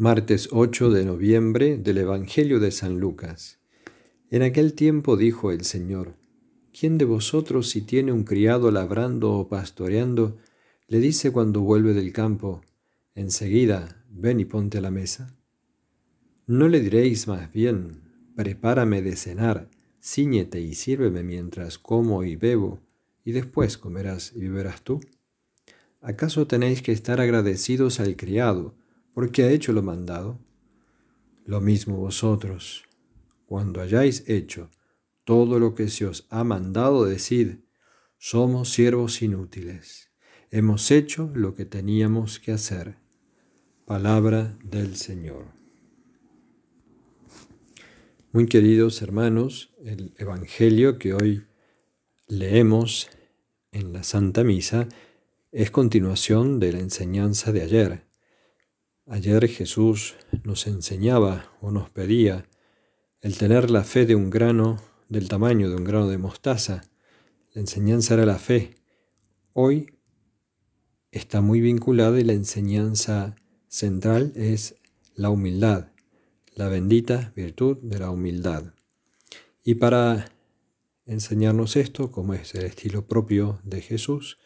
Martes 8 de noviembre del Evangelio de San Lucas. En aquel tiempo dijo el Señor, ¿quién de vosotros si tiene un criado labrando o pastoreando, le dice cuando vuelve del campo, enseguida, ven y ponte a la mesa? ¿No le diréis más bien, prepárame de cenar, ciñete y sírveme mientras como y bebo, y después comerás y beberás tú? ¿Acaso tenéis que estar agradecidos al criado, porque ha hecho lo mandado? Lo mismo vosotros, cuando hayáis hecho todo lo que se os ha mandado, decid, somos siervos inútiles, hemos hecho lo que teníamos que hacer. Palabra del Señor. Muy queridos hermanos, el Evangelio que hoy leemos en la Santa Misa es continuación de la enseñanza de ayer. Ayer Jesús nos enseñaba o nos pedía el tener la fe de un grano, del tamaño de un grano de mostaza. La enseñanza era la fe. Hoy está muy vinculada y la enseñanza central es la humildad, la bendita virtud de la humildad. Y para enseñarnos esto, como es el estilo propio de Jesús,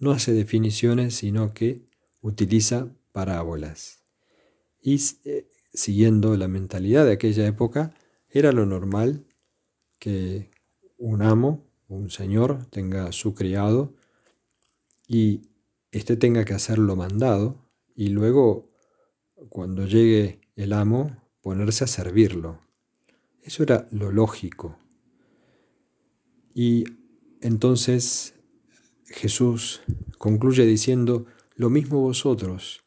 no hace definiciones, sino que utiliza parábolas. Y eh, siguiendo la mentalidad de aquella época, era lo normal que un amo, un señor, tenga su criado y éste tenga que hacer lo mandado y luego, cuando llegue el amo, ponerse a servirlo. Eso era lo lógico. Y entonces Jesús concluye diciendo, lo mismo vosotros,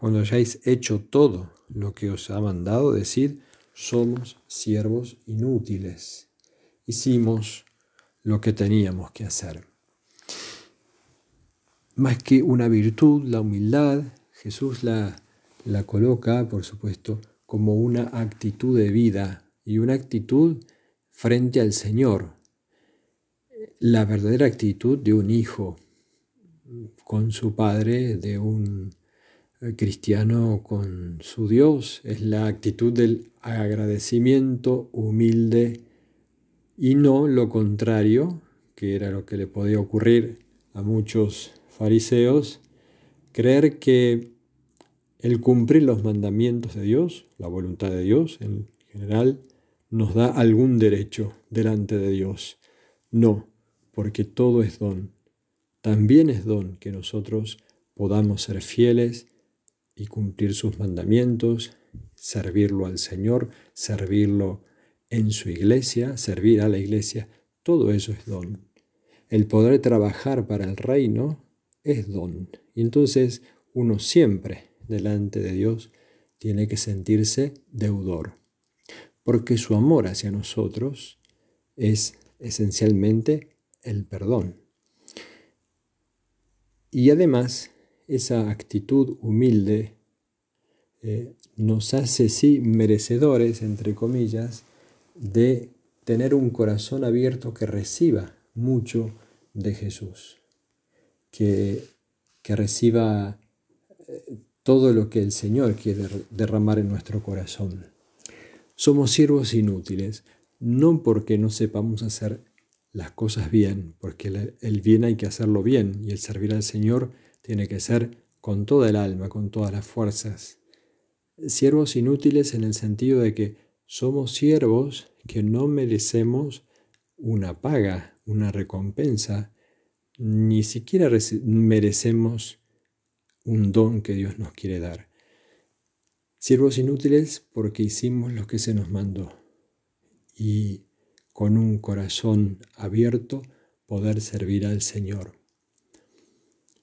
cuando hayáis hecho todo lo que os ha mandado, decid, somos siervos inútiles. Hicimos lo que teníamos que hacer. Más que una virtud, la humildad, Jesús la, la coloca, por supuesto, como una actitud de vida y una actitud frente al Señor, la verdadera actitud de un hijo con su padre, de un cristiano con su Dios, es la actitud del agradecimiento humilde y no lo contrario, que era lo que le podía ocurrir a muchos fariseos, creer que el cumplir los mandamientos de Dios, la voluntad de Dios en general, nos da algún derecho delante de Dios. No, porque todo es don. También es don que nosotros podamos ser fieles y cumplir sus mandamientos, servirlo al Señor, servirlo en su iglesia, servir a la iglesia, todo eso es don. El poder trabajar para el reino es don. Y entonces uno siempre delante de Dios tiene que sentirse deudor, porque su amor hacia nosotros es esencialmente el perdón. Y además, esa actitud humilde eh, nos hace, sí, merecedores, entre comillas, de tener un corazón abierto que reciba mucho de Jesús, que, que reciba eh, todo lo que el Señor quiere derramar en nuestro corazón. Somos siervos inútiles, no porque no sepamos hacer las cosas bien, porque el bien hay que hacerlo bien y el servir al Señor tiene que ser con toda el alma, con todas las fuerzas. Siervos inútiles en el sentido de que somos siervos que no merecemos una paga, una recompensa, ni siquiera merecemos un don que Dios nos quiere dar. Siervos inútiles porque hicimos lo que se nos mandó. Y con un corazón abierto poder servir al Señor.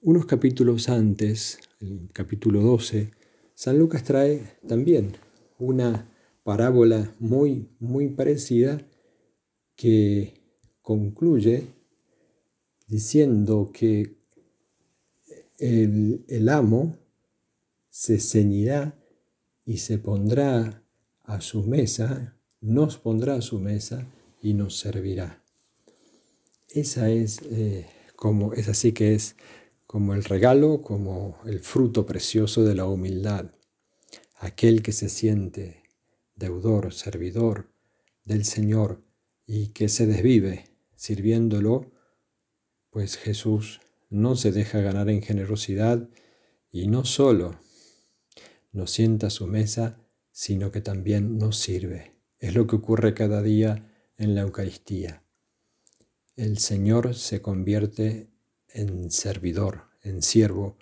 Unos capítulos antes, el capítulo 12, San Lucas trae también una parábola muy, muy parecida que concluye diciendo que el, amo se ceñirá y se pondrá a su mesa, nos pondrá a su mesa y nos servirá. Esa es eh, como, es así que es como el regalo, como el fruto precioso de la humildad. aquel que se siente deudor, servidor del Señor y que se desvive sirviéndolo, pues Jesús no se deja ganar en generosidad y no solo nos sienta a su mesa, sino que también nos sirve. Es lo que ocurre cada día en la Eucaristía. El Señor se convierte en servidor, en siervo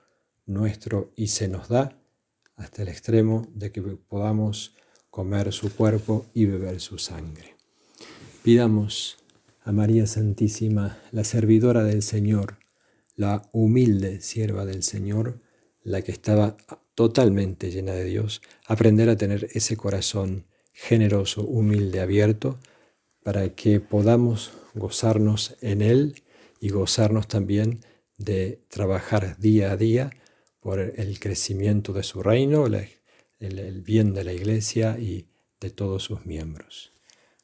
nuestro y se nos da hasta el extremo de que podamos comer su cuerpo y beber su sangre. Pidamos a María Santísima, la servidora del Señor, la humilde sierva del Señor, la que estaba totalmente llena de Dios, aprender a tener ese corazón generoso, humilde, abierto, para que podamos gozarnos en Él y gozarnos también de trabajar día a día por el crecimiento de su reino, el, bien de la iglesia y de todos sus miembros.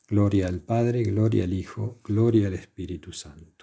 Gloria al Padre, gloria al Hijo, gloria al Espíritu Santo.